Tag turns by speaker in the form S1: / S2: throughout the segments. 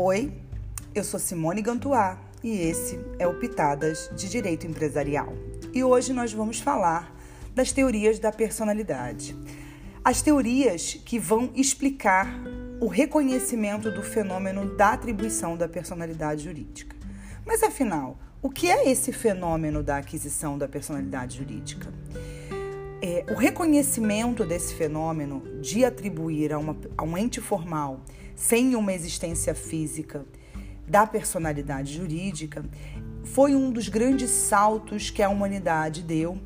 S1: Oi, eu sou Simone Gantuá e esse é o Pitadas de Direito Empresarial. E hoje nós vamos falar das teorias da personalidade. As teorias que vão explicar o reconhecimento do fenômeno da atribuição da personalidade jurídica. Mas afinal, o que é esse fenômeno da aquisição da personalidade jurídica? É, o reconhecimento desse fenômeno de atribuir a, uma, a um ente formal sem uma existência física da personalidade jurídica foi um dos grandes saltos que a humanidade deu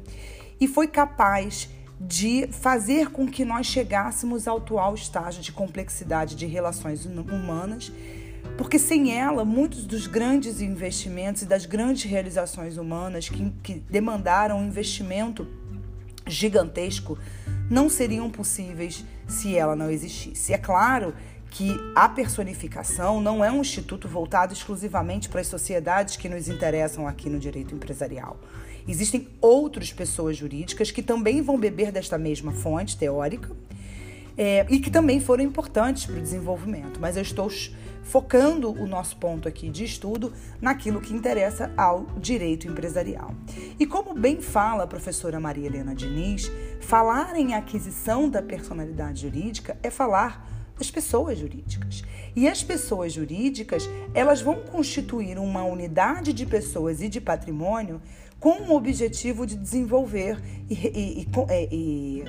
S1: e foi capaz de fazer com que nós chegássemos ao atual estágio de complexidade de relações humanas, porque sem ela, muitos dos grandes investimentos e das grandes realizações humanas que, que demandaram um investimento gigantesco não seriam possíveis se ela não existisse. É claro que a personificação não é um instituto voltado exclusivamente para as sociedades que nos interessam aqui no direito empresarial. Existem outras pessoas jurídicas que também vão beber desta mesma fonte teórica é, e que também foram importantes para o desenvolvimento, mas eu estou focando o nosso ponto aqui de estudo naquilo que interessa ao direito empresarial. E como bem fala a professora Maria Helena Diniz, falar em aquisição da personalidade jurídica é falar das pessoas jurídicas. E as pessoas jurídicas, elas vão constituir uma unidade de pessoas e de patrimônio com o objetivo de desenvolver e, e, é, e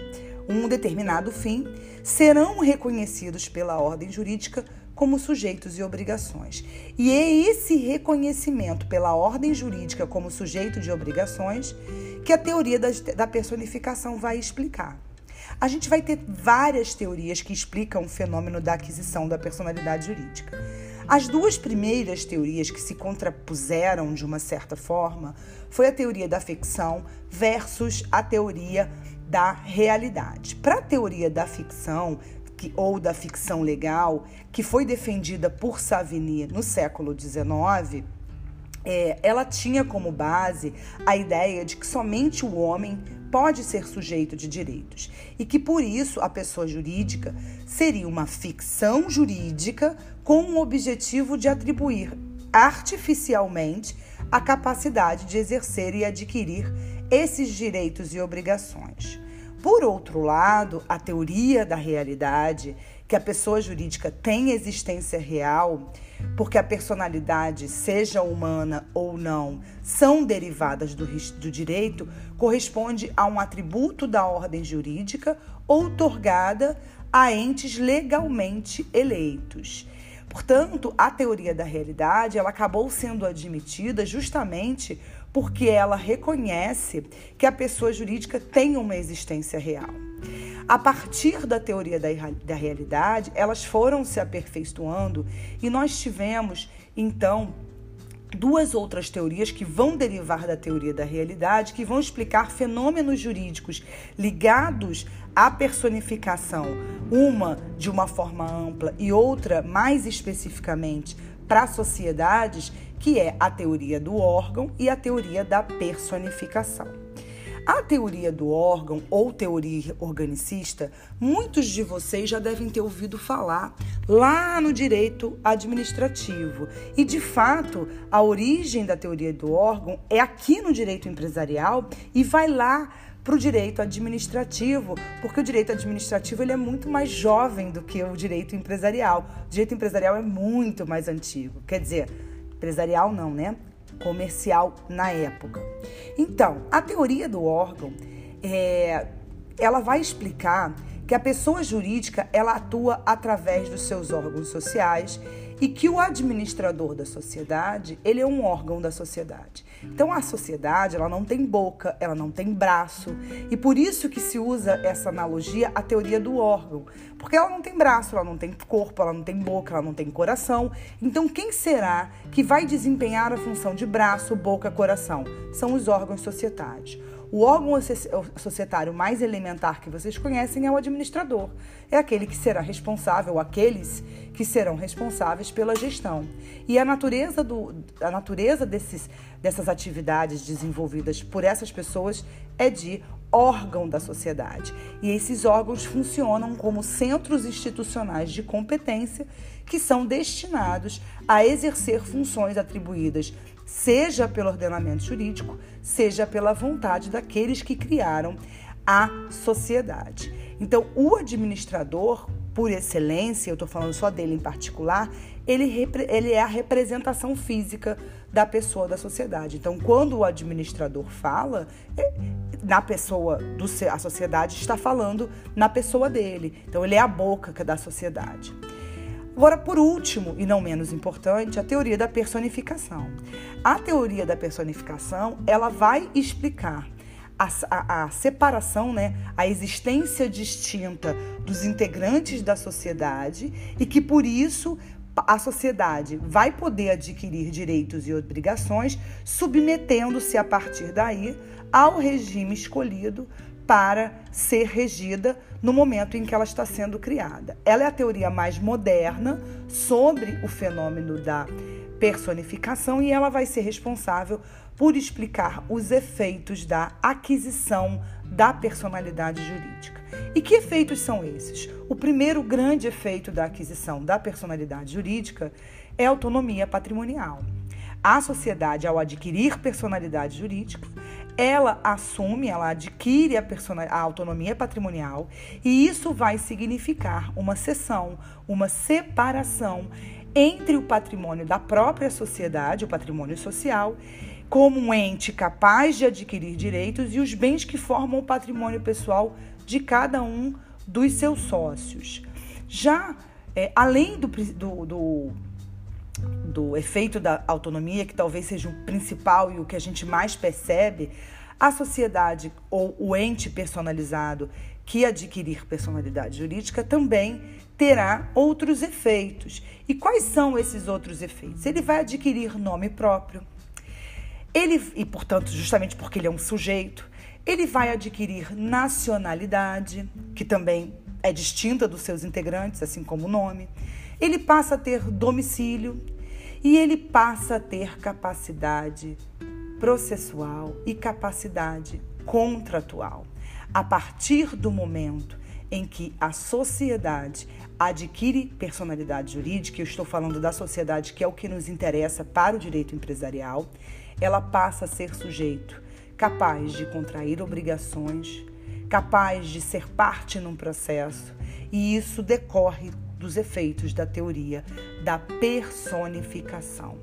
S1: um determinado fim, serão reconhecidos pela ordem jurídica como sujeitos e obrigações. E é esse reconhecimento pela ordem jurídica como sujeito de obrigações que a teoria da personificação vai explicar. A gente vai ter várias teorias que explicam o fenômeno da aquisição da personalidade jurídica. As duas primeiras teorias que se contrapuseram de uma certa forma foi a teoria da ficção versus a teoria da realidade. Para a teoria da ficção, que, ou da ficção legal, que foi defendida por Savigny no século XIX, é, ela tinha como base a ideia de que somente o homem pode ser sujeito de direitos e que por isso a pessoa jurídica seria uma ficção jurídica com o objetivo de atribuir artificialmente a capacidade de exercer e adquirir esses direitos e obrigações. Por outro lado, a teoria da realidade, que a pessoa jurídica tem existência real, porque a personalidade, seja humana ou não, são derivadas do, do direito, corresponde a um atributo da ordem jurídica outorgada a entes legalmente eleitos. Portanto, a teoria da realidade ela acabou sendo admitida justamente porque ela reconhece que a pessoa jurídica tem uma existência real. A partir da teoria da, da realidade, elas foram se aperfeiçoando e nós tivemos, então, duas outras teorias que vão derivar da teoria da realidade, que vão explicar fenômenos jurídicos ligados à personificação, uma de uma forma ampla e outra mais especificamente para sociedades, que é a teoria do órgão e a teoria da personificação. A teoria do órgão ou teoria organicista, muitos de vocês já devem ter ouvido falar lá no direito administrativo. E de fato, a origem da teoria do órgão é aqui no direito empresarial e vai lá para o direito administrativo, porque o direito administrativo ele é muito mais jovem do que o direito empresarial. O direito empresarial é muito mais antigo. Quer dizer, empresarial não, né? Comercial na época. Então, a teoria do órgão, é, ela vai explicar que a pessoa jurídica ela atua através dos seus órgãos sociais e que o administrador da sociedade, ele é um órgão da sociedade. Então a sociedade, ela não tem boca, ela não tem braço, e por isso que se usa essa analogia à teoria do órgão, porque ela não tem braço, ela não tem corpo, ela não tem boca, ela não tem coração. Então quem será que vai desempenhar a função de braço, boca, coração? São os órgãos societários. O órgão societário mais elementar que vocês conhecem é o administrador. É aquele que será responsável, aqueles que serão responsáveis pela gestão. E a natureza, do, a natureza desses, dessas atividades desenvolvidas por essas pessoas é de órgão da sociedade. E esses órgãos funcionam como centros institucionais de competência que são destinados a exercer funções atribuídas seja pelo ordenamento jurídico, seja pela vontade daqueles que criaram a sociedade. Então, o administrador, por excelência, eu estou falando só dele em particular, ele, ele é a representação física da pessoa da sociedade. Então, quando o administrador fala, é, na pessoa do a sociedade está falando na pessoa dele. Então, ele é a boca da sociedade. Agora, por último, e não menos importante, a teoria da personificação. A teoria da personificação, ela vai explicar a, a, a, separação, né, a existência distinta dos integrantes da sociedade e que por isso a sociedade vai poder adquirir direitos e obrigações, submetendo-se a partir daí ao regime escolhido para ser regida no momento em que ela está sendo criada. Ela é a teoria mais moderna sobre o fenômeno da personificação e ela vai ser responsável por explicar os efeitos da aquisição da personalidade jurídica. E que efeitos são esses? O primeiro grande efeito da aquisição da personalidade jurídica é a autonomia patrimonial. A sociedade, ao adquirir personalidade jurídica, ela assume, ela adquire a, a, autonomia patrimonial e isso vai significar uma cessão, uma separação entre o patrimônio da própria sociedade, o patrimônio social, como um ente capaz de adquirir direitos e os bens que formam o patrimônio pessoal de cada um dos seus sócios. Já é, além do, do, do, do efeito da autonomia, que talvez seja o principal e o que a gente mais percebe, a sociedade ou o ente personalizado que adquirir personalidade jurídica também terá outros efeitos. E quais são esses outros efeitos? Ele vai adquirir nome próprio. Ele e portanto, justamente porque ele é um sujeito, ele vai adquirir nacionalidade, que também é distinta dos seus integrantes, assim como o nome. Ele passa a ter domicílio e ele passa a ter capacidade processual e capacidade contratual. A partir do momento em que a sociedade adquire personalidade jurídica, eu estou falando da sociedade que é o que nos interessa para o direito empresarial, ela passa a ser sujeito capaz de contrair obrigações, capaz de ser parte num processo, e isso decorre dos efeitos da teoria da personificação.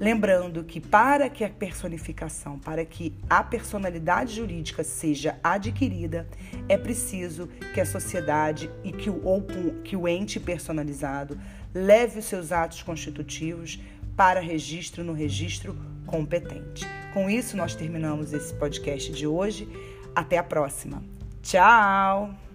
S1: Lembrando que para que a personificação, para que a personalidade jurídica seja adquirida, é preciso que a sociedade e que o, ou, que o ente personalizado leve os seus atos constitutivos para registro no registro competente. Com isso, nós terminamos esse podcast de hoje. Até a próxima. Tchau!